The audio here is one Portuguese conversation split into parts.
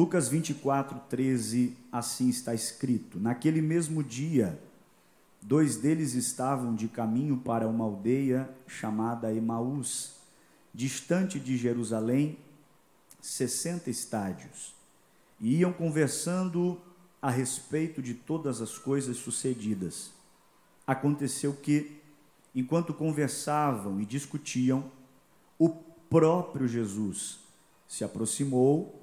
Lucas 24, 13, assim está escrito: Naquele mesmo dia, dois deles estavam de caminho para uma aldeia chamada Emaús, distante de Jerusalém, 60 estádios, e iam conversando a respeito de todas as coisas sucedidas. Aconteceu que, enquanto conversavam e discutiam, o próprio Jesus se aproximou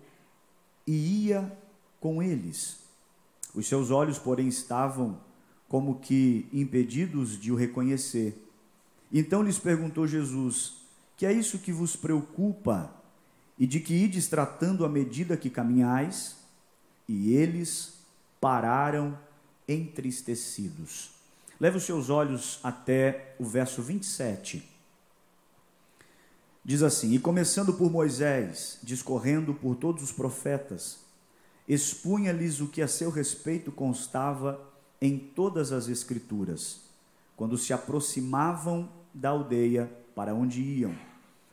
e ia com eles. Os seus olhos, porém, estavam como que impedidos de o reconhecer. Então lhes perguntou Jesus: Que é isso que vos preocupa? E de que ides tratando à medida que caminhais? E eles pararam entristecidos. Leve os seus olhos até o verso 27. Diz assim: E começando por Moisés, discorrendo por todos os profetas, expunha-lhes o que a seu respeito constava em todas as Escrituras, quando se aproximavam da aldeia para onde iam.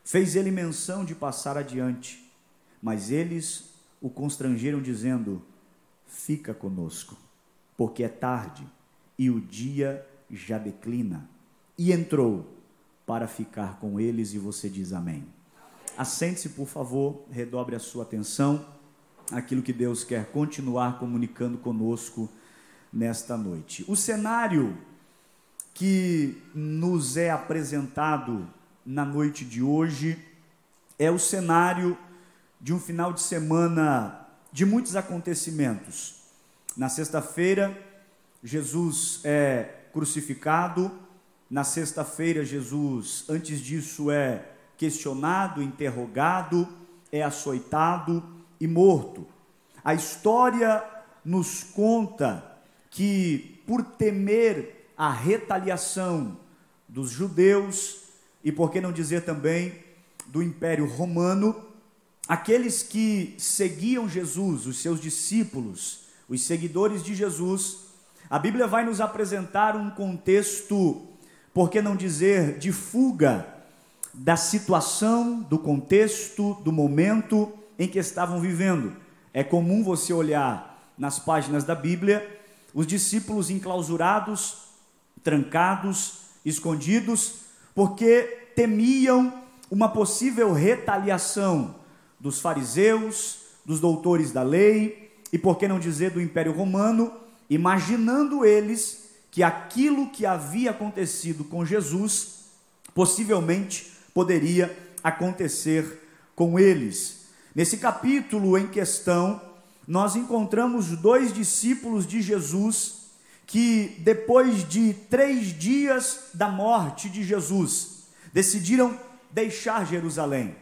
Fez ele menção de passar adiante, mas eles o constrangeram, dizendo: Fica conosco, porque é tarde e o dia já declina. E entrou para ficar com eles e você diz amém. Assente-se, por favor, redobre a sua atenção aquilo que Deus quer continuar comunicando conosco nesta noite. O cenário que nos é apresentado na noite de hoje é o cenário de um final de semana de muitos acontecimentos. Na sexta-feira, Jesus é crucificado, na sexta-feira, Jesus, antes disso, é questionado, interrogado, é açoitado e morto. A história nos conta que, por temer a retaliação dos judeus, e por que não dizer também do Império Romano, aqueles que seguiam Jesus, os seus discípulos, os seguidores de Jesus, a Bíblia vai nos apresentar um contexto por que não dizer de fuga da situação, do contexto, do momento em que estavam vivendo. É comum você olhar nas páginas da Bíblia os discípulos enclausurados, trancados, escondidos, porque temiam uma possível retaliação dos fariseus, dos doutores da lei e por que não dizer do Império Romano, imaginando eles que aquilo que havia acontecido com Jesus possivelmente poderia acontecer com eles. Nesse capítulo em questão, nós encontramos dois discípulos de Jesus que, depois de três dias da morte de Jesus, decidiram deixar Jerusalém,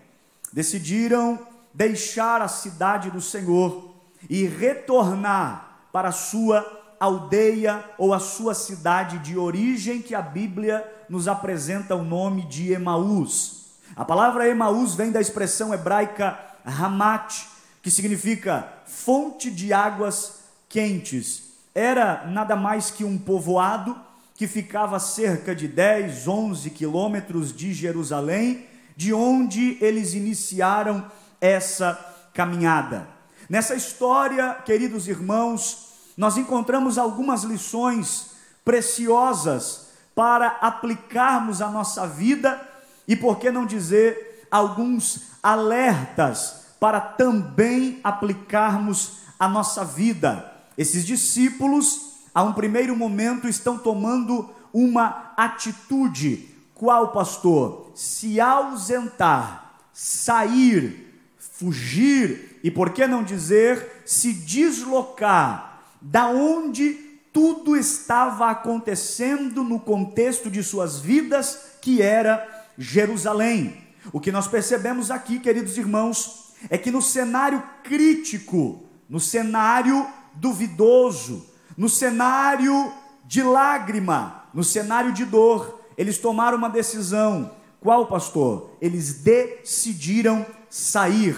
decidiram deixar a cidade do Senhor e retornar para a sua aldeia ou a sua cidade de origem que a Bíblia nos apresenta o nome de Emaús. A palavra Emaús vem da expressão hebraica Hamat, que significa fonte de águas quentes. Era nada mais que um povoado que ficava a cerca de 10, 11 quilômetros de Jerusalém, de onde eles iniciaram essa caminhada. Nessa história, queridos irmãos, nós encontramos algumas lições preciosas para aplicarmos à nossa vida e, por que não dizer, alguns alertas para também aplicarmos à nossa vida. Esses discípulos, a um primeiro momento, estão tomando uma atitude. Qual, pastor? Se ausentar, sair, fugir e, por que não dizer, se deslocar da onde tudo estava acontecendo no contexto de suas vidas, que era Jerusalém. O que nós percebemos aqui, queridos irmãos, é que no cenário crítico, no cenário duvidoso, no cenário de lágrima, no cenário de dor, eles tomaram uma decisão. Qual, pastor? Eles decidiram sair.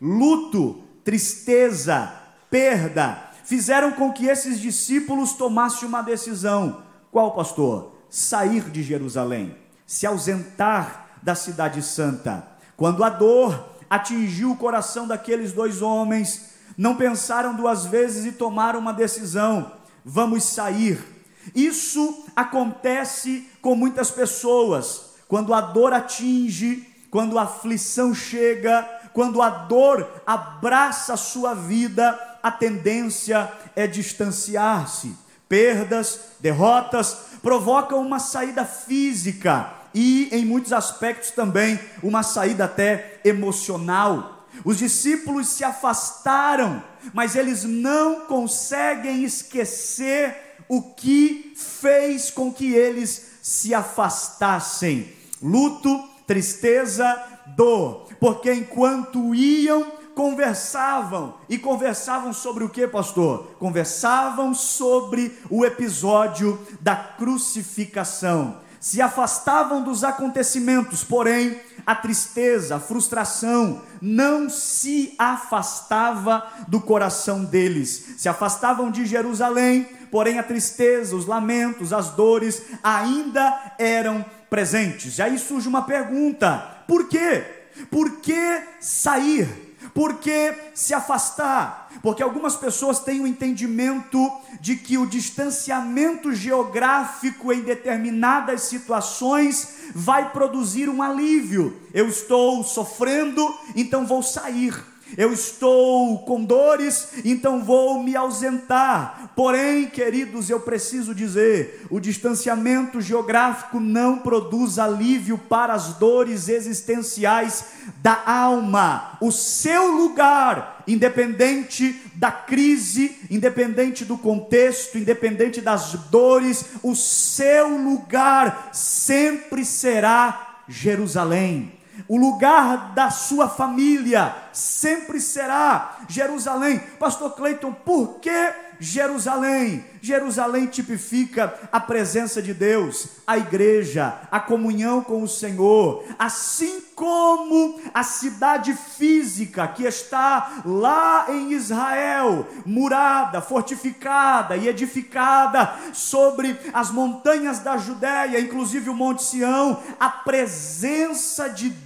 Luto, tristeza, perda, fizeram com que esses discípulos tomassem uma decisão. Qual, pastor? Sair de Jerusalém, se ausentar da Cidade Santa. Quando a dor atingiu o coração daqueles dois homens, não pensaram duas vezes e tomaram uma decisão: vamos sair. Isso acontece com muitas pessoas, quando a dor atinge, quando a aflição chega, quando a dor abraça a sua vida, a tendência é distanciar-se. Perdas, derrotas provocam uma saída física e, em muitos aspectos, também uma saída até emocional. Os discípulos se afastaram, mas eles não conseguem esquecer o que fez com que eles se afastassem. Luto, tristeza, dor, porque enquanto iam, conversavam. E conversavam sobre o que, pastor? Conversavam sobre o episódio da crucificação. Se afastavam dos acontecimentos, porém, a tristeza, a frustração não se afastava do coração deles. Se afastavam de Jerusalém, porém a tristeza, os lamentos, as dores ainda eram presentes. E aí surge uma pergunta: por quê? Por que sair? Por que se afastar? Porque algumas pessoas têm o entendimento de que o distanciamento geográfico em determinadas situações vai produzir um alívio. Eu estou sofrendo, então vou sair eu estou com dores, então vou me ausentar. Porém, queridos, eu preciso dizer: o distanciamento geográfico não produz alívio para as dores existenciais da alma. O seu lugar, independente da crise, independente do contexto, independente das dores, o seu lugar sempre será Jerusalém. O lugar da sua família sempre será Jerusalém. Pastor Cleiton, por que Jerusalém? Jerusalém tipifica a presença de Deus, a igreja, a comunhão com o Senhor, assim como a cidade física que está lá em Israel, murada, fortificada e edificada sobre as montanhas da Judéia, inclusive o Monte Sião, a presença de Deus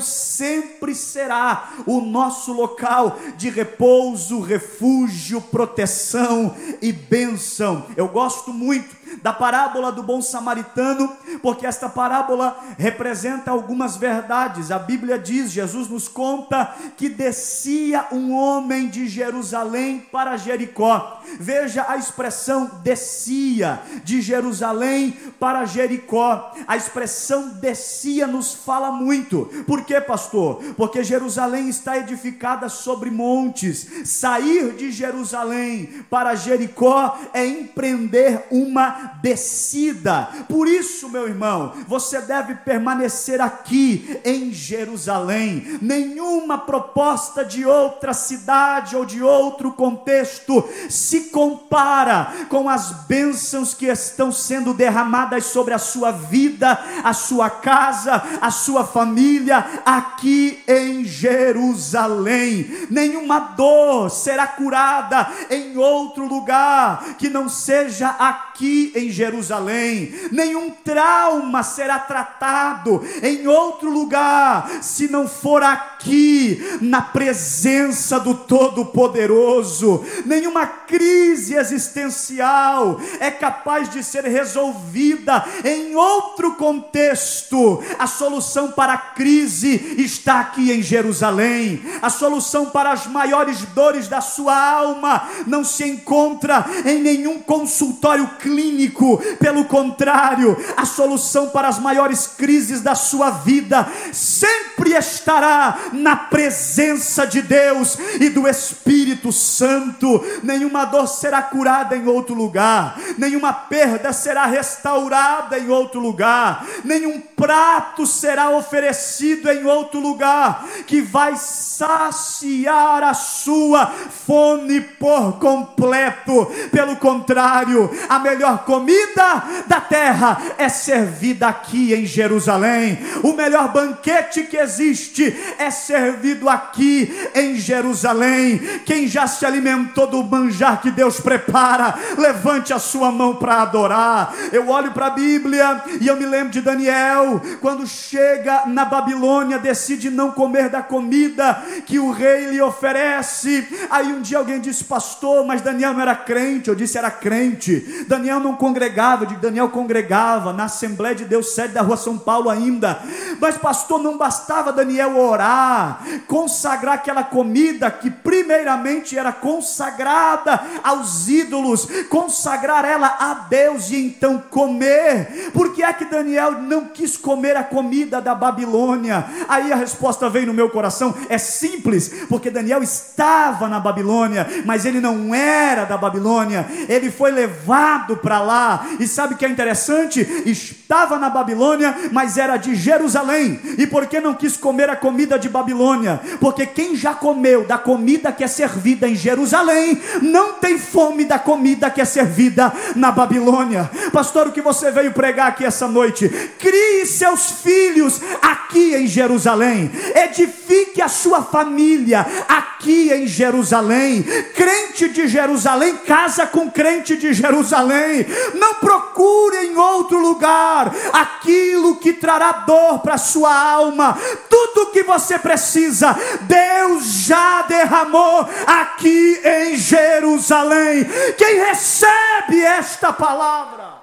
sempre será o nosso local de repouso, refúgio, proteção e bênção. Eu gosto muito da parábola do bom samaritano, porque esta parábola representa algumas verdades. A Bíblia diz, Jesus nos conta que descia um homem de Jerusalém para Jericó. Veja a expressão descia de Jerusalém para Jericó. A expressão descia nos fala muito. Por quê, pastor? Porque Jerusalém está edificada sobre montes. Sair de Jerusalém para Jericó é empreender uma descida. Por isso, meu irmão, você deve permanecer aqui em Jerusalém. Nenhuma proposta de outra cidade ou de outro contexto se compara com as bênçãos que estão sendo derramadas sobre a sua vida, a sua casa, a sua família aqui em Jerusalém. Nenhuma dor será curada em outro lugar que não seja aqui em Jerusalém, nenhum trauma será tratado em outro lugar, se não for aqui, na presença do Todo-Poderoso, nenhuma crise existencial é capaz de ser resolvida em outro contexto. A solução para a crise está aqui em Jerusalém, a solução para as maiores dores da sua alma não se encontra em nenhum consultório clínico clínico, pelo contrário, a solução para as maiores crises da sua vida sempre estará na presença de Deus e do Espírito Santo. Nenhuma dor será curada em outro lugar, nenhuma perda será restaurada em outro lugar, nenhum prato será oferecido em outro lugar que vai saciar a sua fome por completo. Pelo contrário, a melhor comida da terra é servida aqui em Jerusalém. O melhor banquete que existe é servido aqui em Jerusalém. Quem já se alimentou do manjar que Deus prepara, levante a sua mão para adorar. Eu olho para a Bíblia e eu me lembro de Daniel, quando chega na Babilônia, decide não comer da comida que o rei lhe oferece. Aí um dia alguém disse, pastor, mas Daniel não era crente. Eu disse, era crente. Daniel não congregava. Digo, Daniel congregava na Assembleia de Deus, sede da rua São Paulo ainda. Mas, pastor, não bastava Daniel orar, consagrar aquela comida que primeiramente era consagrada aos ídolos, consagrar ela a Deus e então comer. Por que é que Daniel não quis comer a comida da Babilônia? Aí a resposta vem no meu coração, é simples, porque Daniel estava na Babilônia, mas ele não era da Babilônia, ele foi levado para lá. E sabe o que é interessante? Estava na Babilônia, mas era de Jerusalém. E por que não quis comer a comida de Babilônia? Porque quem já comeu da comida que é servida em Jerusalém, não tem fome da comida que é servida na Babilônia. Pastor, o que você veio pregar aqui essa noite? Crie seus filhos aqui em Jerusalém. Edifique a sua família aqui em Jerusalém. Crente de Jerusalém casa com crente de Jerusalém. Não procure em outro lugar aquilo que trará dor para sua alma. Tudo que você precisa, Deus já derramou aqui em Jerusalém. Quem recebe esta palavra?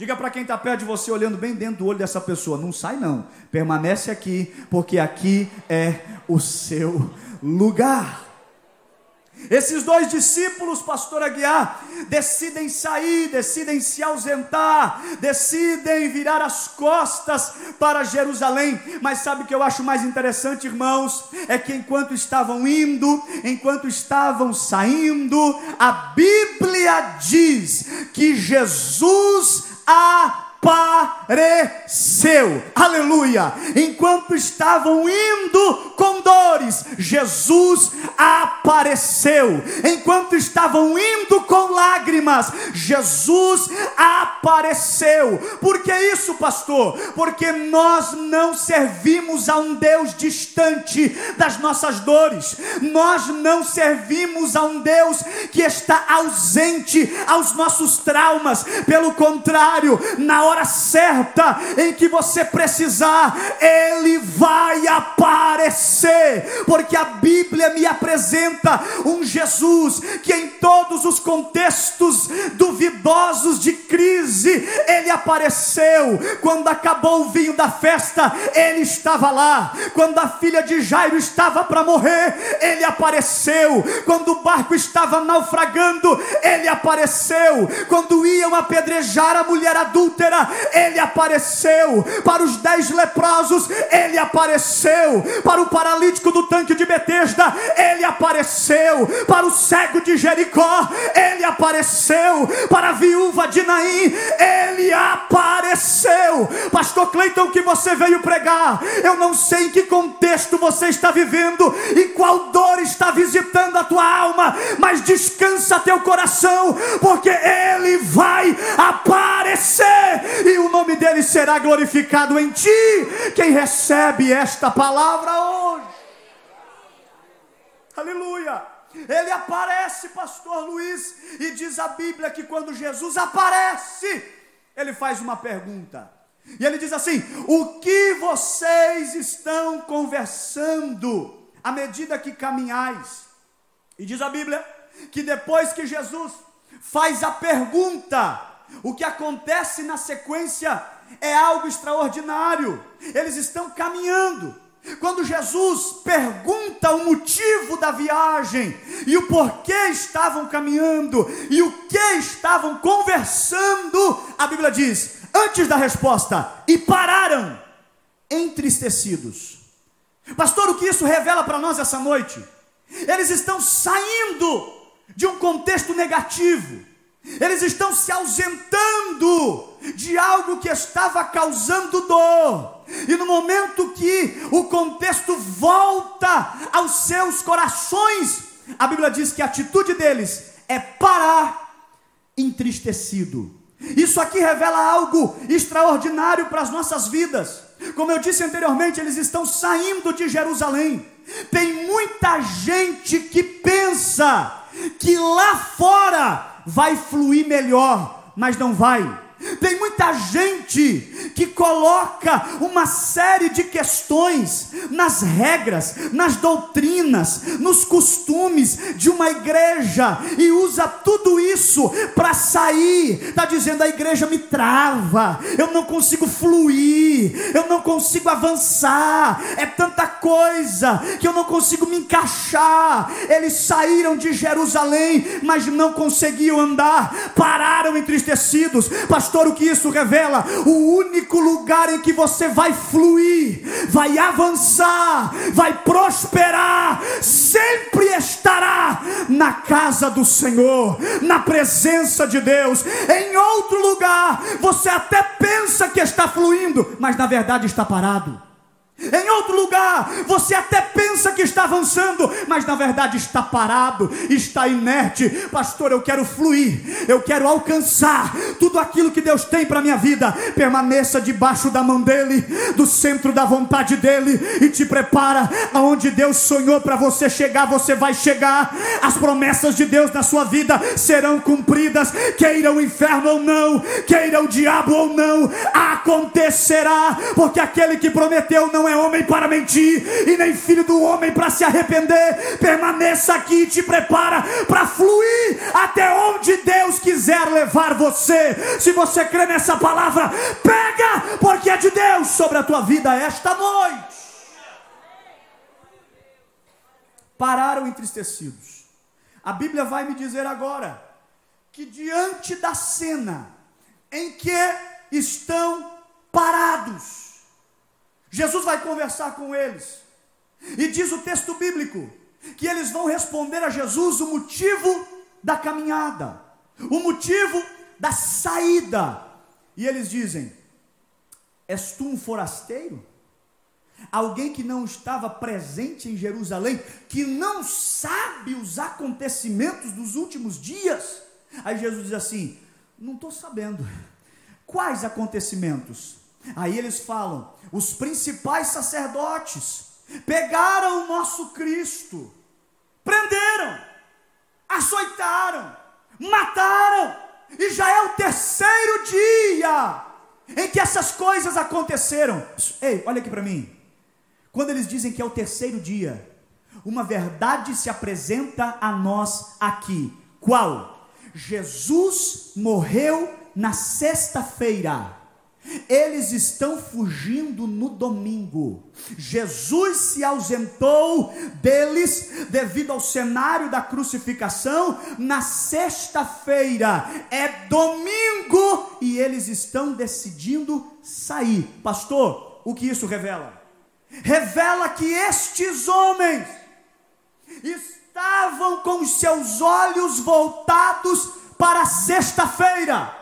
Diga para quem está perto de você, olhando bem dentro do olho dessa pessoa: não sai, não, permanece aqui, porque aqui é o seu lugar. Esses dois discípulos, pastor Aguiar, decidem sair, decidem se ausentar, decidem virar as costas para Jerusalém. Mas sabe o que eu acho mais interessante, irmãos? É que enquanto estavam indo, enquanto estavam saindo, a Bíblia diz que Jesus apareceu. Aleluia! Enquanto estavam indo com dores, Jesus apareceu. Enquanto estavam indo com lágrimas, Jesus apareceu. Por que isso, pastor? Porque nós não servimos a um Deus distante das nossas dores. Nós não servimos a um Deus que está ausente aos nossos traumas. Pelo contrário, na hora certa em que você precisar, Ele vai aparecer, porque a Bíblia me apresenta um Jesus que, em todos os contextos duvidosos de crise, Ele apareceu. Quando acabou o vinho da festa, Ele estava lá. Quando a filha de Jairo estava para morrer, Ele apareceu. Quando o barco estava naufragando, Ele apareceu. Quando iam apedrejar a mulher adúltera, ele apareceu. Para os dez leprosos, ele apareceu. Para o paralítico do tanque de Betesda, ele apareceu. Para o cego de Jericó, ele apareceu. Para a viúva de Naim, ele apareceu. Pastor Cleiton, que você veio pregar? Eu não sei em que contexto você está vivendo e qual dor está visitando a tua alma, mas descansa teu coração, porque ele vai aparecer e o nome dele será glorificado em ti. Quem recebe esta palavra hoje? Aleluia. Ele aparece, pastor Luiz, e diz a Bíblia que quando Jesus aparece, ele faz uma pergunta. E ele diz assim: O que vocês estão conversando à medida que caminhais? E diz a Bíblia que depois que Jesus faz a pergunta, o que acontece na sequência é algo extraordinário. Eles estão caminhando. Quando Jesus pergunta o motivo da viagem e o porquê estavam caminhando e o que estavam conversando, a Bíblia diz: antes da resposta, e pararam entristecidos. Pastor, o que isso revela para nós essa noite? Eles estão saindo de um contexto negativo eles estão se ausentando de algo que estava causando dor. E no momento que o contexto volta aos seus corações, a Bíblia diz que a atitude deles é parar entristecido. Isso aqui revela algo extraordinário para as nossas vidas. Como eu disse anteriormente, eles estão saindo de Jerusalém. Tem muita gente que pensa que lá fora vai fluir melhor, mas não vai. Tem muita gente que coloca uma série de questões nas regras, nas doutrinas, nos costumes de uma igreja e usa tudo isso para sair. Está dizendo: a igreja me trava, eu não consigo fluir, eu não consigo avançar, é tanta coisa que eu não consigo me encaixar. Eles saíram de Jerusalém, mas não conseguiam andar, pararam entristecidos. Pastor, pastor, o que isso revela? O único lugar em que você vai fluir, vai avançar, vai prosperar, sempre estará na casa do Senhor, na presença de Deus. Em outro lugar, você até pensa que está fluindo, mas na verdade está parado. Em outro lugar, você até pensa que está avançando, mas na verdade está parado, está inerte. Pastor, eu quero fluir, eu quero alcançar tudo aquilo que Deus tem para minha vida. Permaneça debaixo da mão dEle, do centro da vontade dEle, e te prepara aonde Deus sonhou para você chegar, você vai chegar. As promessas de Deus na sua vida serão cumpridas, queira o inferno ou não, queira o diabo ou não, acontecerá, porque aquele que prometeu não é é homem para mentir, e nem filho do homem para se arrepender. Permaneça aqui e te prepara para fluir até onde Deus quiser levar você. Se você crê nessa palavra, pega, porque é de Deus sobre a tua vida esta noite. Pararam entristecidos. A Bíblia vai me dizer agora que diante da cena em que estão parados, Jesus vai conversar com eles. E diz o texto bíblico que eles vão responder a Jesus o motivo da caminhada, o motivo da saída. E eles dizem: És tu um forasteiro? Alguém que não estava presente em Jerusalém, que não sabe os acontecimentos dos últimos dias? Aí Jesus diz assim: Não estou sabendo. Quais acontecimentos? Aí eles falam: os principais sacerdotes pegaram o nosso Cristo, prenderam, açoitaram, mataram, e já é o terceiro dia em que essas coisas aconteceram. Ei, olha aqui para mim. Quando eles dizem que é o terceiro dia, uma verdade se apresenta a nós aqui. Qual? Jesus morreu na sexta-feira eles estão fugindo no domingo. Jesus se ausentou deles devido ao cenário da crucificação na sexta-feira. É domingo e eles estão decidindo sair. Pastor, o que isso revela? Revela que estes homens estavam com seus olhos voltados para sexta-feira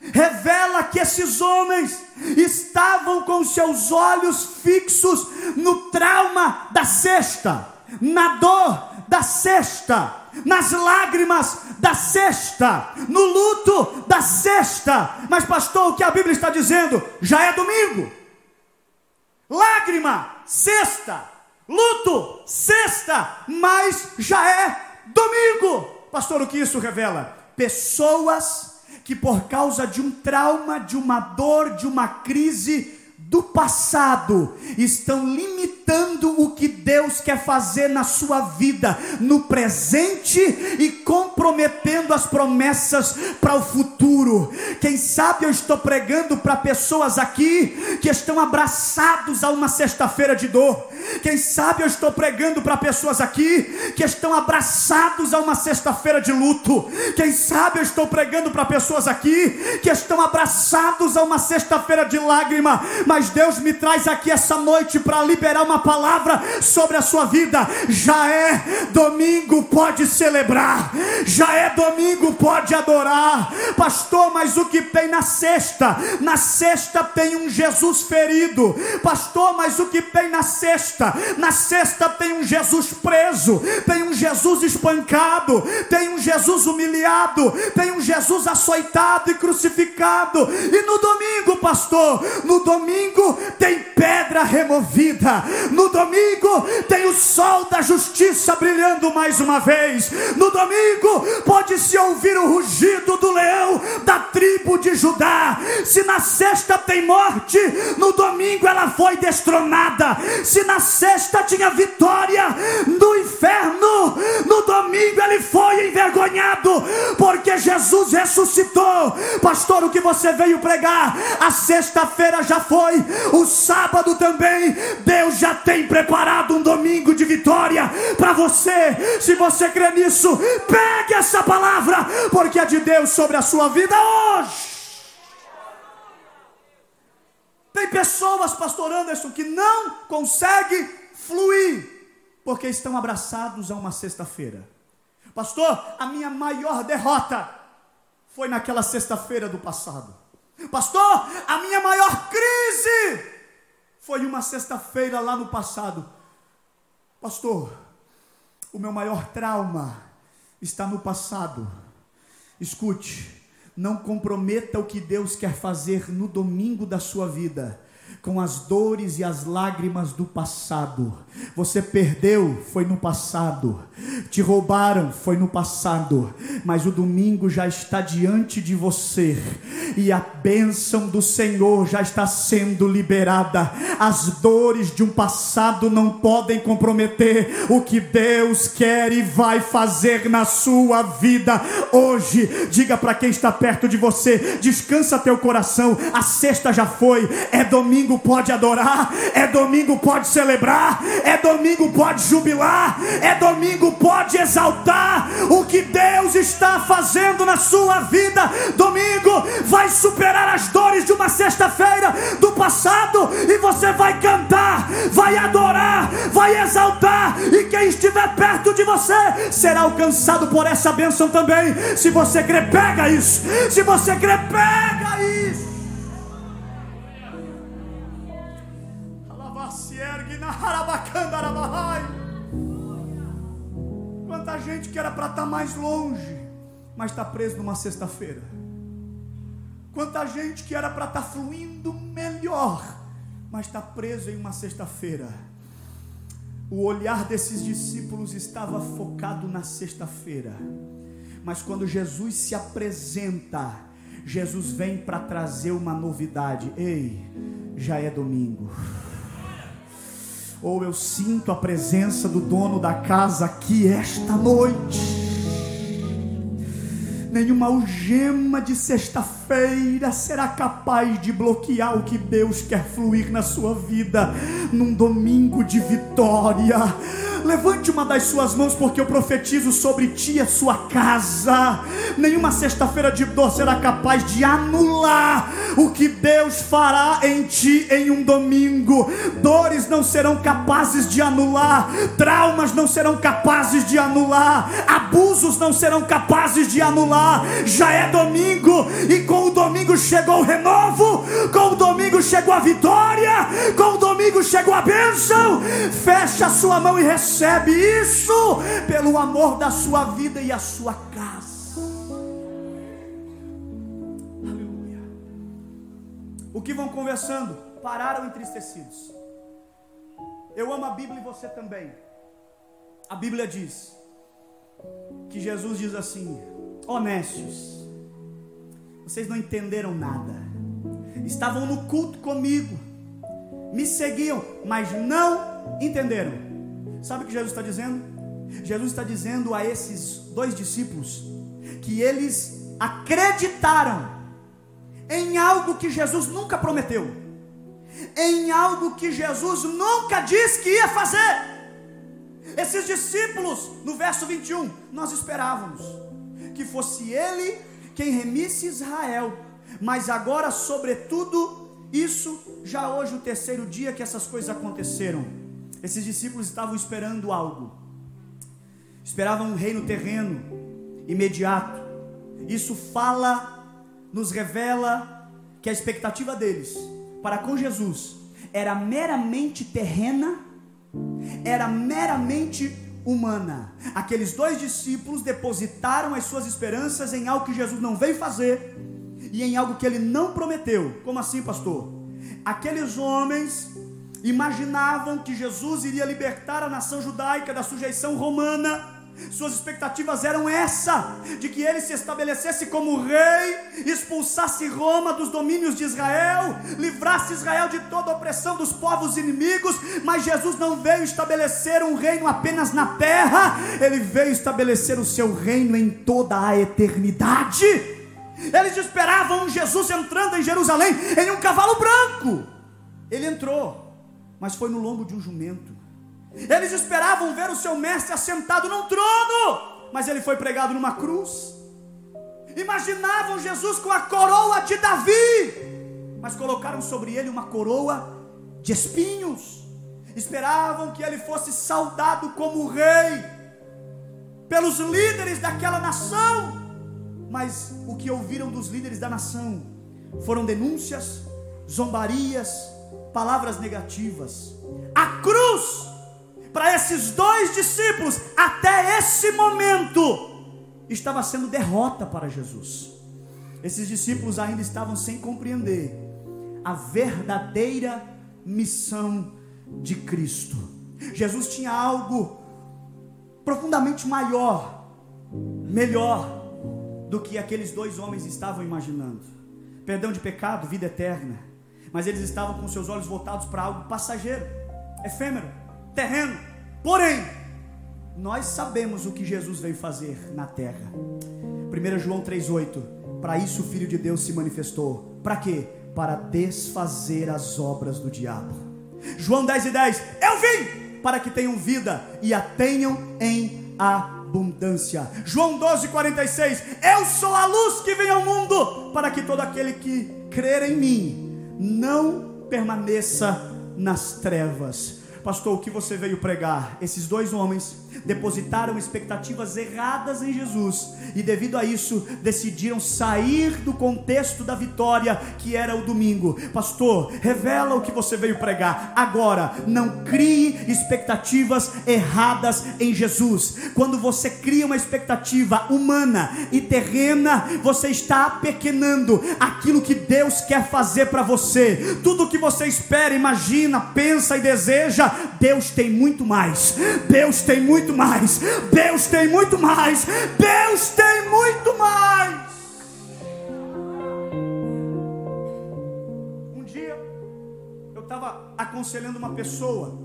revela que esses homens estavam com seus olhos fixos no trauma da cesta, na dor da cesta, nas lágrimas da cesta, no luto da cesta. Mas, pastor, o que a Bíblia está dizendo já é domingo. Lágrima, cesta, luto, cesta, mas já é domingo. Pastor, o que isso revela? Pessoas que por causa de um trauma, de uma dor, de uma crise do passado estão limitando o que Deus quer fazer na sua vida no presente e comprometendo as promessas para o futuro. Quem sabe eu estou pregando para pessoas aqui que estão abraçados a uma sexta-feira de dor. Quem sabe eu estou pregando para pessoas aqui que estão abraçados a uma sexta-feira de luto. Quem sabe eu estou pregando para pessoas aqui que estão abraçados a uma sexta-feira de lágrima, mas mas Deus me traz aqui essa noite para liberar uma palavra sobre a sua vida. Já é domingo, pode celebrar. Já é domingo, pode adorar. Pastor, mas o que tem na sexta? Na sexta tem um Jesus ferido. Pastor, mas o que tem na sexta? Na sexta tem um Jesus preso, tem um Jesus espancado, tem um Jesus humilhado, tem um Jesus açoitado e crucificado. E no domingo, pastor, no domingo tem pedra removida. No domingo tem o sol da justiça brilhando mais uma vez. No domingo pode-se ouvir o rugido do leão da tribo de Judá. Se na sexta tem morte, no domingo ela foi destronada. Se na sexta tinha vitória no inferno, no domingo ele foi envergonhado, porque Jesus ressuscitou. Pastor, o que você veio pregar? A sexta-feira já foi, o sábado também. Deus já tem preparado um domingo de vitória para você. Se você crê nisso, pegue essa palavra, porque é de Deus sobre a sua vida hoje. Tem pessoas, pastor Anderson, que não conseguem fluir, porque estão abraçados a uma sexta-feira. Pastor, a minha maior derrota foi naquela sexta-feira do passado. Pastor, a minha maior crise foi uma sexta-feira lá no passado. Pastor, o meu maior trauma está no passado. Escute, não comprometa o que Deus quer fazer no domingo da sua vida com as dores e as lágrimas do passado. Você perdeu, foi no passado. Te roubaram, foi no passado. Mas o domingo já está diante de você. E a bênção do Senhor já está sendo liberada. As dores de um passado não podem comprometer o que Deus quer e vai fazer na sua vida hoje. Diga para quem está perto de você: descansa teu coração. A sexta já foi, é domingo, pode adorar, é domingo, pode celebrar, é domingo, pode jubilar, é domingo, pode exaltar o que Deus está fazendo na sua vida. Domingo vai superar as dores de uma sexta-feira do passado e você vai cantar, vai adorar, vai exaltar, e quem estiver perto de você será alcançado por essa bênção também. Se você crê, pega isso. Se você crê, pega isso. Quanta gente que era para estar tá mais longe, mas está preso numa sexta-feira. Quanta gente que era para estar tá fluindo melhor, mas está preso em uma sexta-feira. O olhar desses discípulos estava focado na sexta-feira. Mas quando Jesus se apresenta, Jesus vem para trazer uma novidade. Ei, já é domingo ou eu sinto a presença do dono da casa aqui esta noite. Nenhuma algema de sexta-feira será capaz de bloquear o que Deus quer fluir na sua vida num domingo de vitória Levante uma das suas mãos, porque eu profetizo sobre ti e a sua casa. Nenhuma sexta-feira de dor será capaz de anular o que Deus fará em ti em um domingo. Dores não serão capazes de anular, traumas não serão capazes de anular, abusos não serão capazes de anular. Já é domingo e com o domingo chegou o renovo, com o domingo chegou a vitória, com o domingo chegou a bênção. Feche a sua mão e recebe recebe isso pelo amor da sua vida e a sua casa. Aleluia. O que vão conversando? Pararam entristecidos. Eu amo a Bíblia e você também. A Bíblia diz que Jesus diz assim: honestos, vocês não entenderam nada, estavam no culto comigo, me seguiam, mas não entenderam. Sabe o que Jesus está dizendo? Jesus está dizendo a esses dois discípulos que eles acreditaram em algo que Jesus nunca prometeu, em algo que Jesus nunca disse que ia fazer. Esses discípulos, no verso 21, nós esperávamos que fosse ele quem remisse Israel, mas agora, sobretudo, isso já hoje o terceiro dia que essas coisas aconteceram. Esses discípulos estavam esperando algo. Esperavam um reino terreno imediato. Isso fala, nos revela que a expectativa deles para com Jesus era meramente terrena, era meramente humana. Aqueles dois discípulos depositaram as suas esperanças em algo que Jesus não veio fazer e em algo que ele não prometeu. Como assim, pastor? Aqueles homens imaginavam que Jesus iria libertar a nação judaica da sujeição romana suas expectativas eram essa, de que ele se estabelecesse como rei, expulsasse Roma dos domínios de Israel, livrasse Israel de toda a opressão dos povos inimigos, mas Jesus não veio estabelecer um reino apenas na terra, ele veio estabelecer o seu reino em toda a eternidade. Eles esperavam Jesus entrando em Jerusalém em um cavalo branco. Ele entrou, mas foi no lombo de um jumento. Eles esperavam ver o seu mestre assentado num trono, mas ele foi pregado numa cruz. Imaginavam Jesus com a coroa de Davi, mas colocaram sobre ele uma coroa de espinhos. Esperavam que ele fosse saudado como rei pelos líderes daquela nação, mas o que ouviram dos líderes da nação foram denúncias, zombarias, palavras negativas. A cruz para esses dois discípulos, até esse momento, estava sendo derrota para Jesus. Esses discípulos ainda estavam sem compreender a verdadeira missão de Cristo. Jesus tinha algo profundamente maior, melhor do que aqueles dois homens estavam imaginando. Perdão de pecado, vida eterna. Mas eles estavam com seus olhos voltados para algo passageiro, efêmero terreno. Porém, nós sabemos o que Jesus veio fazer na terra. 1 João 3,8: Para isso o Filho de Deus se manifestou. Para quê? Para desfazer as obras do diabo. João 10 e 10: Eu vim para que tenham vida e a tenham em abundância. João 12, 46: Eu sou a luz que vem ao mundo, para que todo aquele que crer em mim não permaneça nas trevas. Pastor, o que você veio pregar? Esses dois homens depositaram expectativas erradas em Jesus e, devido a isso, decidiram sair do contexto da vitória que era o domingo. Pastor, revela o que você veio pregar. Agora, não crie expectativas erradas em Jesus. Quando você cria uma expectativa humana e terrena, você está pequenando aquilo que Deus quer fazer para você. Tudo que você espera, imagina, pensa e deseja, Deus tem muito mais. Deus tem muito mais. Deus tem muito mais. Deus tem muito mais. Um dia eu estava aconselhando uma pessoa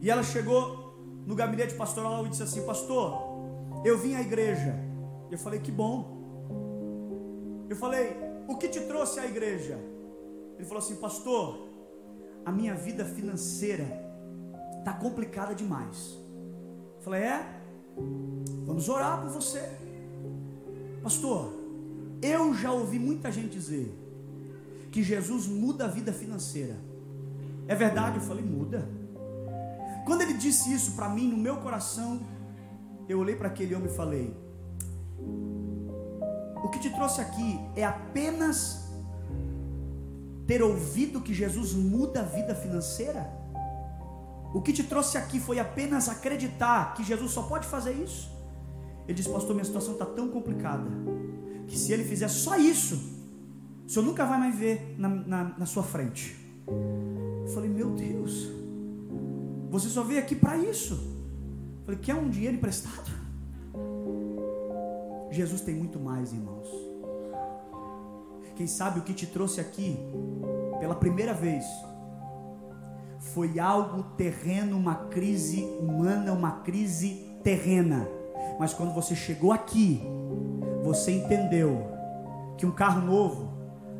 e ela chegou no gabinete pastoral e disse assim: Pastor, eu vim à igreja. Eu falei: Que bom. Eu falei: O que te trouxe à igreja? Ele falou assim: Pastor, a minha vida financeira está complicada demais. Eu falei, é? Vamos orar por você. Pastor, eu já ouvi muita gente dizer que Jesus muda a vida financeira. É verdade? Eu falei, muda. Quando ele disse isso para mim, no meu coração, eu olhei para aquele homem e falei: O que te trouxe aqui é apenas ter ouvido que Jesus muda a vida financeira? O que te trouxe aqui foi apenas acreditar que Jesus só pode fazer isso? Ele disse, pastor, minha situação está tão complicada que se ele fizer só isso, o senhor nunca vai mais ver na, na, na sua frente. Eu falei, meu Deus, você só veio aqui para isso. Eu falei, quer um dinheiro emprestado? Jesus tem muito mais, irmãos. Quem sabe o que te trouxe aqui pela primeira vez foi algo terreno, uma crise humana, uma crise terrena. Mas quando você chegou aqui, você entendeu que um carro novo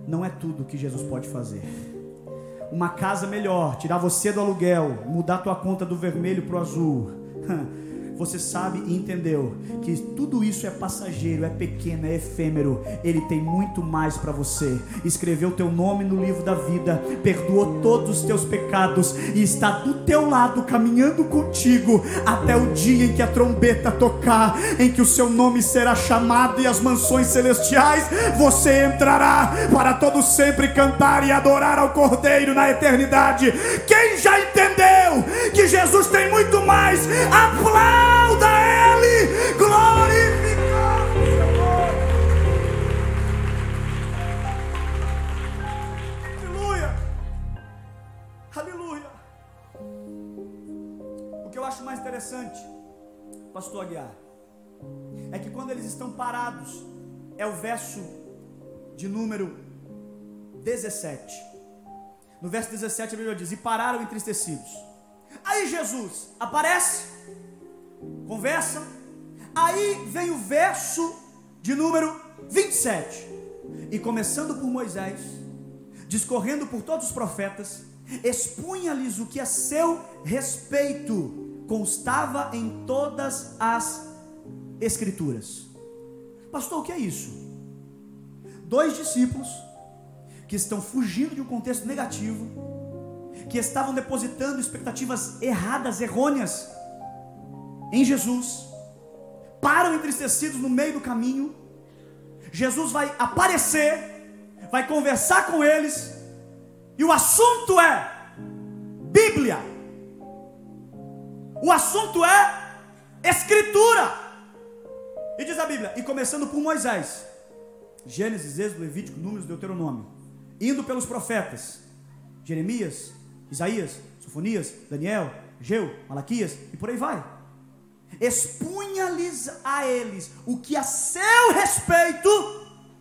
não é tudo que Jesus pode fazer. Uma casa melhor, tirar você do aluguel, mudar tua conta do vermelho para o azul. você sabe e entendeu que tudo isso é passageiro, é pequeno, é efêmero. Ele tem muito mais para você. Escreveu teu nome no livro da vida, perdoou todos os teus pecados e está do teu lado caminhando contigo até o dia em que a trombeta tocar, em que o seu nome será chamado e as mansões celestiais você entrará para todo sempre cantar e adorar ao Cordeiro na eternidade. Quem já entendeu que Jesus tem muito mais? Aplauda aplauda Ele, glorificado Aleluia, aleluia. O que eu acho mais interessante, Pastor Aguiar, é que quando eles estão parados, é o verso de número 17. No verso 17 a Bíblia diz: E pararam entristecidos. Aí Jesus aparece conversa. Aí vem o verso de número 27. E começando por Moisés, discorrendo por todos os profetas, expunha-lhes o que a seu respeito constava em todas as Escrituras. Pastor, o que é isso? Dois discípulos que estão fugindo de um contexto negativo, que estavam depositando expectativas erradas, errôneas em Jesus, param entristecidos no meio do caminho. Jesus vai aparecer, vai conversar com eles, e o assunto é Bíblia. O assunto é Escritura. E diz a Bíblia, e começando por Moisés, Gênesis, Êxodo, Levítico, Números, Deuteronômio, indo pelos profetas, Jeremias, Isaías, Sofonias, Daniel, Geu, Malaquias, e por aí vai expunha-lhes a eles o que a seu respeito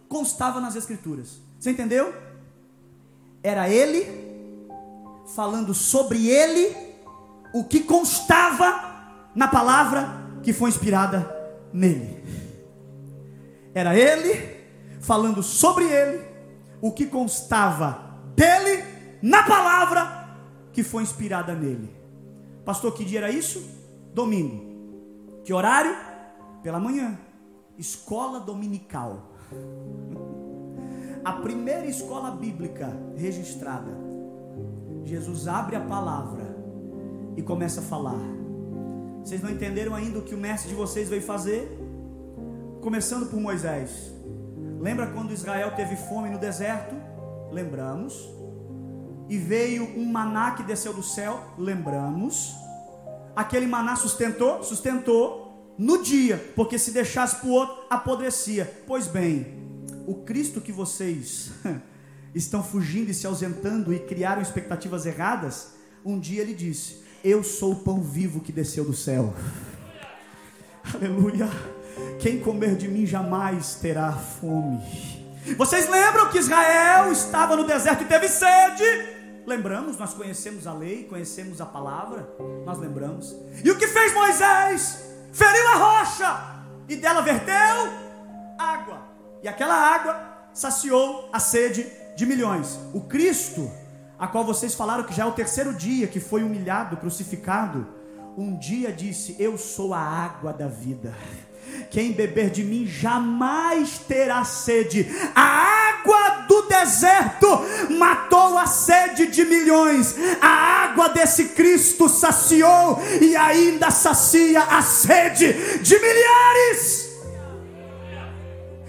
constava nas Escrituras. Você entendeu? Era ele falando sobre ele o que constava na palavra que foi inspirada nele. Era ele falando sobre ele o que constava dele na palavra que foi inspirada nele. Pastor, que dia era isso? Domingo. Que horário? Pela manhã. Escola dominical. A primeira escola bíblica registrada. Jesus abre a palavra e começa a falar. Vocês não entenderam ainda o que o mestre de vocês veio fazer? Começando por Moisés. Lembra quando Israel teve fome no deserto? Lembramos. E veio um maná que desceu do céu? Lembramos. Aquele maná sustentou? Sustentou no dia, porque se deixasse para o outro, apodrecia. Pois bem, o Cristo que vocês estão fugindo e se ausentando e criaram expectativas erradas, um dia ele disse: Eu sou o pão vivo que desceu do céu. Aleluia. Quem comer de mim jamais terá fome. Vocês lembram que Israel estava no deserto e teve sede? Lembramos, nós conhecemos a lei, conhecemos a palavra, nós lembramos. E o que fez Moisés? Feriu a rocha e dela verteu água. E aquela água saciou a sede de milhões. O Cristo, a qual vocês falaram que já é o terceiro dia que foi humilhado, crucificado, um dia disse: Eu sou a água da vida. Quem beber de mim jamais terá sede. A do deserto matou a sede de milhões. A água desse Cristo saciou e ainda sacia a sede de milhares.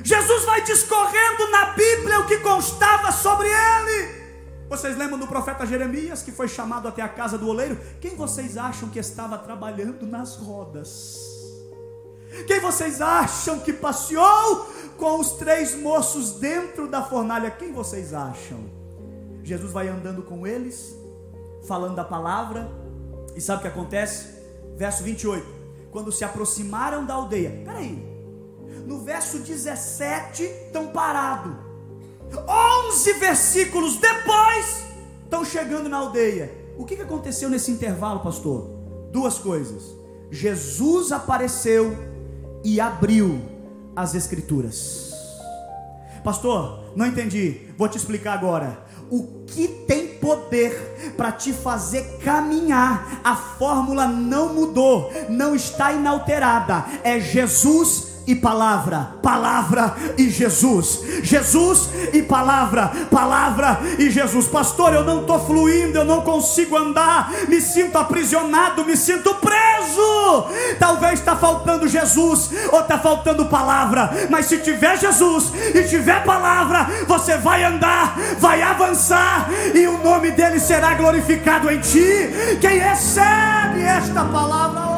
Jesus vai discorrendo na Bíblia o que constava sobre ele. Vocês lembram do profeta Jeremias que foi chamado até a casa do oleiro? Quem vocês acham que estava trabalhando nas rodas? Quem vocês acham que passeou com os três moços dentro da fornalha? Quem vocês acham? Jesus vai andando com eles, falando da palavra, e sabe o que acontece? Verso 28. Quando se aproximaram da aldeia, peraí, no verso 17 estão parados, 11 versículos depois estão chegando na aldeia. O que aconteceu nesse intervalo, pastor? Duas coisas. Jesus apareceu e abriu as Escrituras. Pastor, não entendi, vou te explicar agora. o que tem poder para te fazer caminhar, a fórmula não mudou, não está inalterada, é Jesus e palavra, palavra e Jesus, Jesus e palavra, palavra e Jesus. Pastor, eu não estou fluindo, eu não consigo andar, me sinto aprisionado, me sinto preso. Talvez está faltando Jesus ou está faltando palavra, mas se tiver Jesus e tiver palavra, você vai andar, vai avançar e o nome dele será glorificado em ti. Quem recebe esta palavra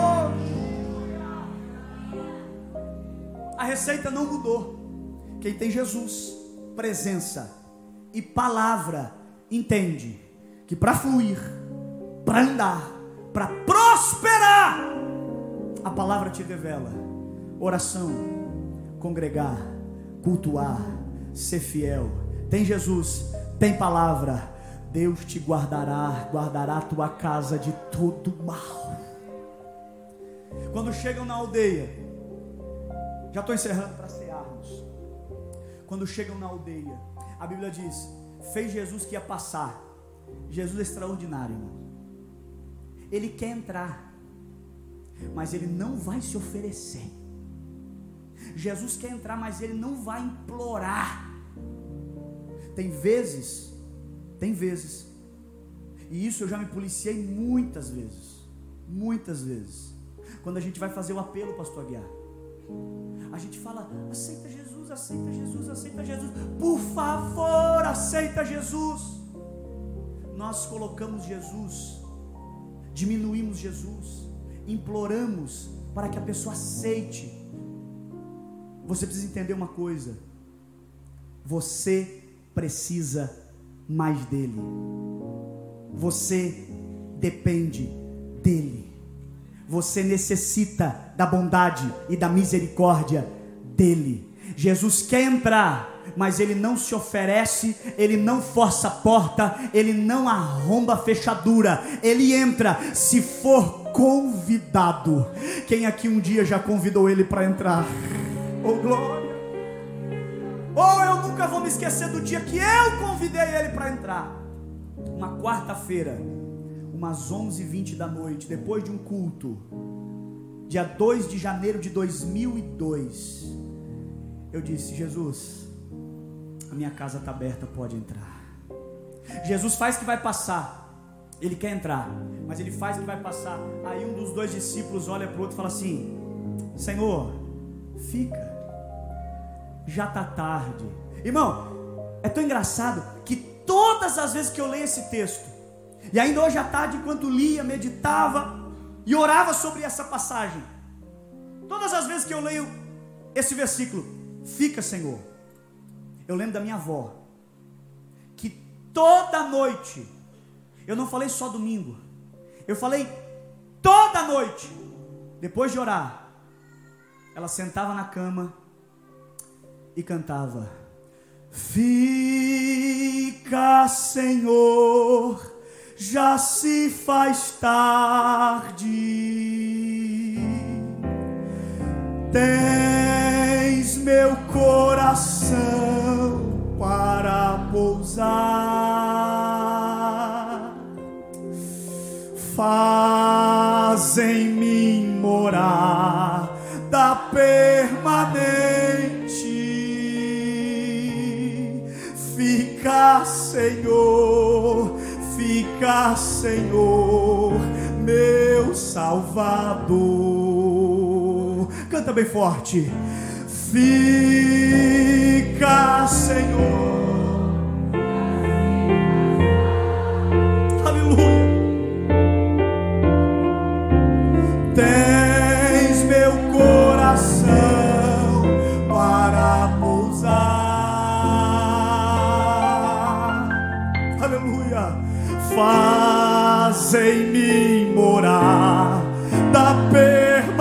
A receita não mudou. Quem tem Jesus, presença e palavra, entende que para fluir, para andar, para prosperar, a palavra te revela oração, congregar, cultuar, ser fiel. Tem Jesus, tem palavra. Deus te guardará, guardará tua casa de todo mal. Quando chegam na aldeia, já estou encerrando para cearmos. Quando chegam na aldeia, a Bíblia diz: fez Jesus que ia passar. Jesus é extraordinário, irmão. Ele quer entrar, mas ele não vai se oferecer. Jesus quer entrar, mas ele não vai implorar. Tem vezes, tem vezes, e isso eu já me policiei muitas vezes, muitas vezes, quando a gente vai fazer o apelo, pastor Aguiar. A gente fala, aceita Jesus, aceita Jesus, aceita Jesus. Por favor, aceita Jesus. Nós colocamos Jesus, diminuímos Jesus, imploramos para que a pessoa aceite. Você precisa entender uma coisa. Você precisa mais dele. Você depende dele. Você necessita da bondade e da misericórdia dele. Jesus quer entrar, mas ele não se oferece, ele não força a porta, ele não arromba a fechadura, ele entra se for convidado. Quem aqui um dia já convidou ele para entrar? Oh glória! Oh, eu nunca vou me esquecer do dia que eu convidei ele para entrar. Uma quarta-feira, umas 11h20 da noite, depois de um culto, dia 2 de janeiro de 2002, eu disse: Jesus, a minha casa está aberta, pode entrar. Jesus faz que vai passar. Ele quer entrar, mas ele faz que vai passar. Aí um dos dois discípulos olha para o outro e fala assim: Senhor, fica, já está tarde. Irmão, é tão engraçado que todas as vezes que eu leio esse texto, e ainda hoje à tarde, enquanto lia, meditava e orava sobre essa passagem, todas as vezes que eu leio esse versículo, fica, Senhor. Eu lembro da minha avó, que toda noite, eu não falei só domingo, eu falei toda noite, depois de orar, ela sentava na cama e cantava: Fica, Senhor já se faz tarde. Tens meu coração para pousar. Faz em mim morar da permanente. Fica, Senhor fica, Senhor, meu Salvador. Canta bem forte. Fica, Senhor. Aleluia. Em mim morar da permanente.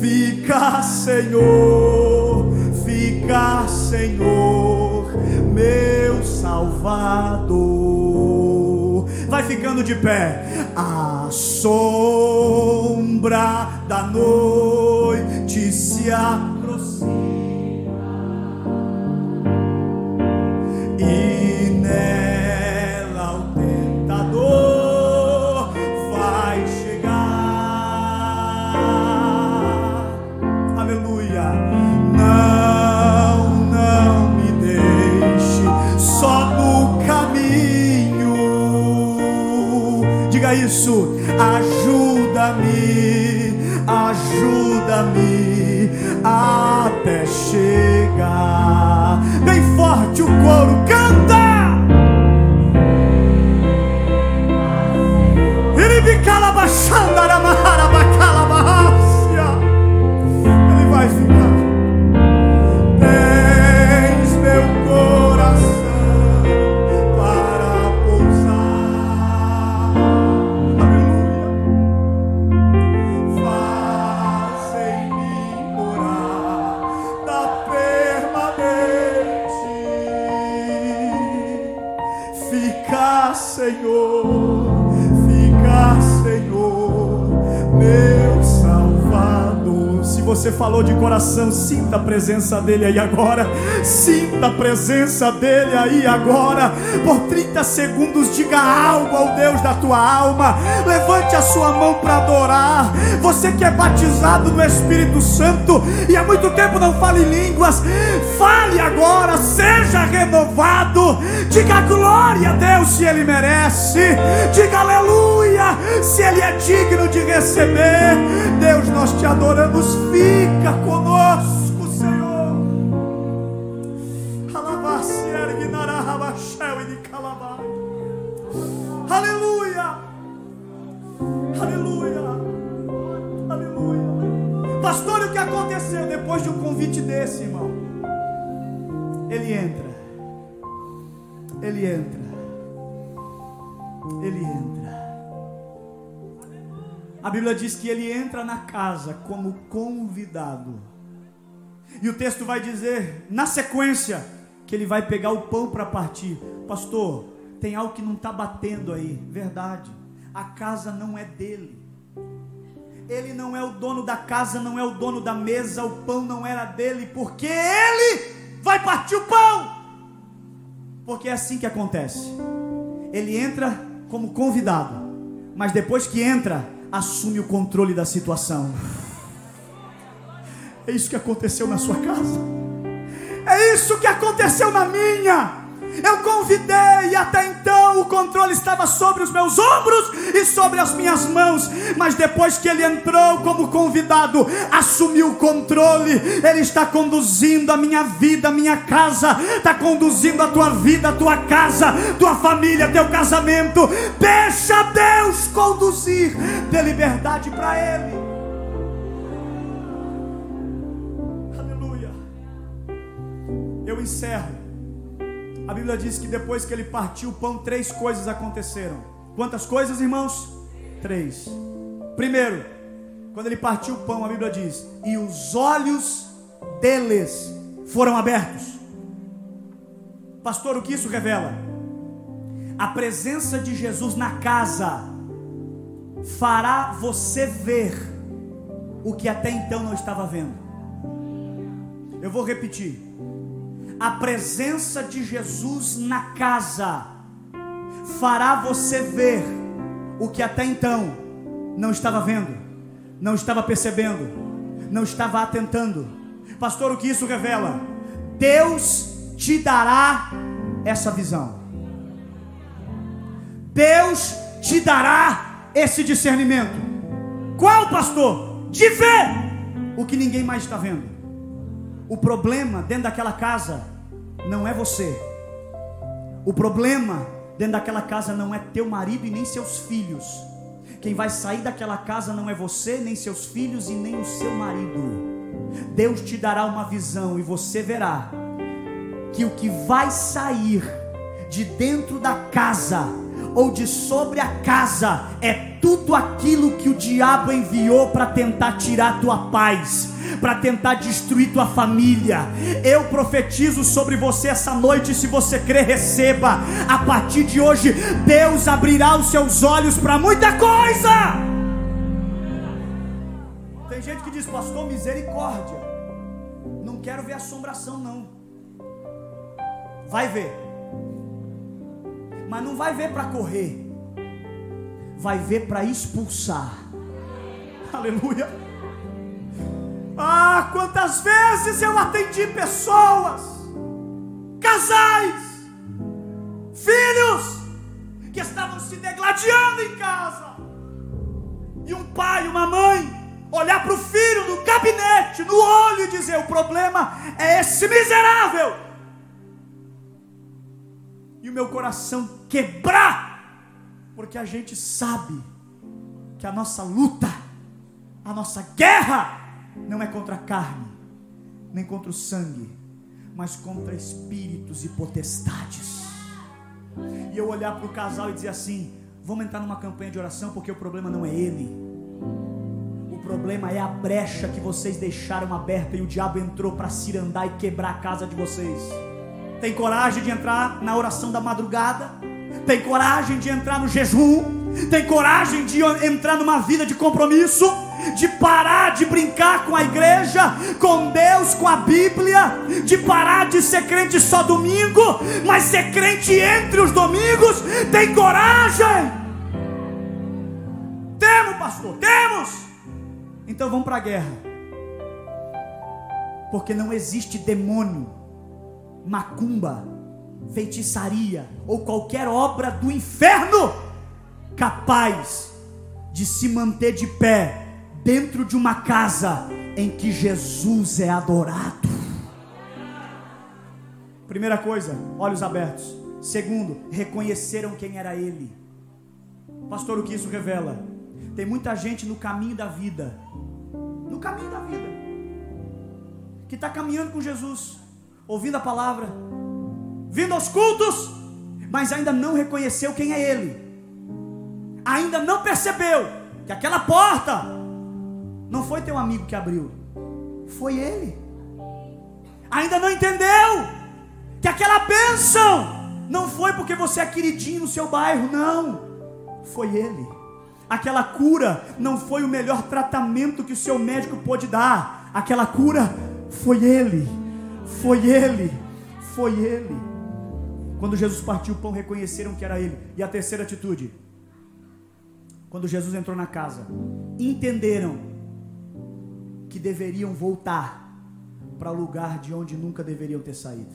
Fica, Senhor, fica, Senhor, meu Salvador. Vai ficando de pé. A sombra da noite se aproxima isso. Ajuda-me, ajuda-me até chegar. Bem forte o coro, falou de coração, sinta a presença dele aí agora. Sinta a presença dele aí agora. Por 30 segundos, diga algo ao Deus da tua alma. Levante a sua mão para adorar. Você que é batizado no Espírito Santo e há muito tempo não fala em línguas, fale agora, seja renovado. Diga glória a Deus se ele merece. Diga aleluia se ele é digno de receber. Deus, nós te adoramos. Fica conosco, Senhor. Aleluia. Aleluia. Aleluia. Pastor, o que aconteceu depois de um convite desse, irmão? Ele entra. Ele entra. Ele entra. A Bíblia diz que ele entra na casa como convidado. E o texto vai dizer, na sequência, que ele vai pegar o pão para partir. Pastor, tem algo que não está batendo aí. Verdade. A casa não é dele. Ele não é o dono da casa, não é o dono da mesa, o pão não era dele, porque ele vai partir o pão. Porque é assim que acontece. Ele entra como convidado, mas depois que entra, assume o controle da situação. É isso que aconteceu na sua casa. É isso que aconteceu na minha. Eu convidei até então o controle estava sobre os meus ombros e sobre as minhas mãos, mas depois que ele entrou como convidado, assumiu o controle. Ele está conduzindo a minha vida, a minha casa, está conduzindo a tua vida, a tua casa, tua família, teu casamento. Deixa Deus conduzir, dê liberdade para Ele. Aleluia. Eu encerro. A Bíblia diz que depois que ele partiu o pão, três coisas aconteceram. Quantas coisas, irmãos? Três. Primeiro, quando ele partiu o pão, a Bíblia diz: e os olhos deles foram abertos. Pastor, o que isso revela? A presença de Jesus na casa fará você ver o que até então não estava vendo. Eu vou repetir a presença de Jesus na casa fará você ver o que até então não estava vendo, não estava percebendo, não estava atentando. Pastor, o que isso revela? Deus te dará essa visão. Deus te dará esse discernimento. Qual, pastor? De ver o que ninguém mais está vendo. O problema dentro daquela casa não é você. O problema dentro daquela casa não é teu marido e nem seus filhos. Quem vai sair daquela casa não é você, nem seus filhos e nem o seu marido. Deus te dará uma visão e você verá que o que vai sair de dentro da casa ou de sobre a casa é tudo aquilo que o diabo enviou para tentar tirar tua paz, para tentar destruir tua família. Eu profetizo sobre você essa noite, se você crer, receba. A partir de hoje, Deus abrirá os seus olhos para muita coisa. Tem gente que diz, pastor, misericórdia. Não quero ver assombração, não. Vai ver. Mas não vai ver para correr. Vai ver para expulsar. Aleluia. Ah, quantas vezes eu atendi pessoas, casais, filhos, que estavam se degladiando em casa, pai, uma mãe, olhar para o filho no gabinete, no olho e dizer: o problema é esse miserável. E o meu coração quebrar, porque a gente sabe que a nossa luta, a nossa guerra, não é contra a carne, nem contra o sangue, mas contra espíritos e potestades. E eu olhar para o casal e dizer assim: vamos entrar numa campanha de oração, porque o problema não é ele. O problema é a brecha que vocês deixaram aberta e o diabo entrou para cirandar e quebrar a casa de vocês. Tem coragem de entrar na oração da madrugada? Tem coragem de entrar no jejum? Tem coragem de entrar numa vida de compromisso? de parar de brincar com a igreja, com Deus, com a Bíblia, de parar de ser crente só domingo, mas ser crente entre os domingos, tem coragem? Temos, pastor, temos. Então vamos para a guerra, porque não existe demônio, macumba, feitiçaria ou qualquer obra do inferno capaz de se manter de pé dentro de uma casa em que Jesus é adorado. Primeira coisa, olhos abertos. Segundo, reconheceram quem era Ele. Pastor, o que isso revela? Tem muita gente no caminho da vida, no caminho da vida, que está caminhando com Jesus, ouvindo a palavra, vindo aos cultos, mas ainda não reconheceu quem é Ele, ainda não percebeu que aquela porta não foi teu amigo que abriu, foi ele. Ainda não entendeu que aquela bênção não foi porque você é queridinho no seu bairro, não. Foi ele. Aquela cura não foi o melhor tratamento que o seu médico pôde dar. Aquela cura foi ele. Foi ele. Foi ele. Quando Jesus partiu o pão, reconheceram que era ele. E a terceira atitude, quando Jesus entrou na casa, entenderam que deveriam voltar para o lugar de onde nunca deveriam ter saído.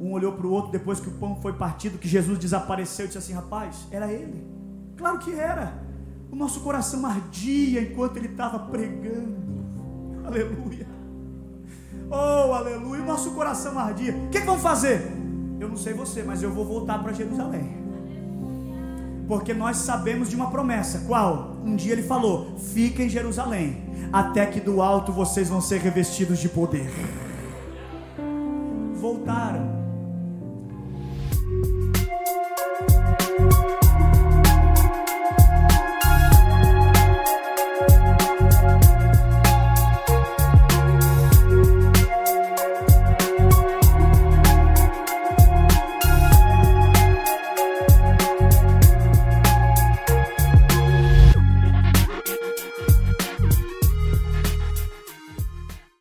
Um olhou para o outro depois que o pão foi partido, que Jesus desapareceu e disse assim: Rapaz, era ele. Claro que era. O nosso coração ardia enquanto ele estava pregando. Aleluia. Oh, aleluia. O nosso coração ardia. O que, que vamos fazer? Eu não sei você, mas eu vou voltar para Jerusalém. Porque nós sabemos de uma promessa. Qual? Um dia ele falou: Fica em Jerusalém, até que do alto vocês vão ser revestidos de poder. Voltaram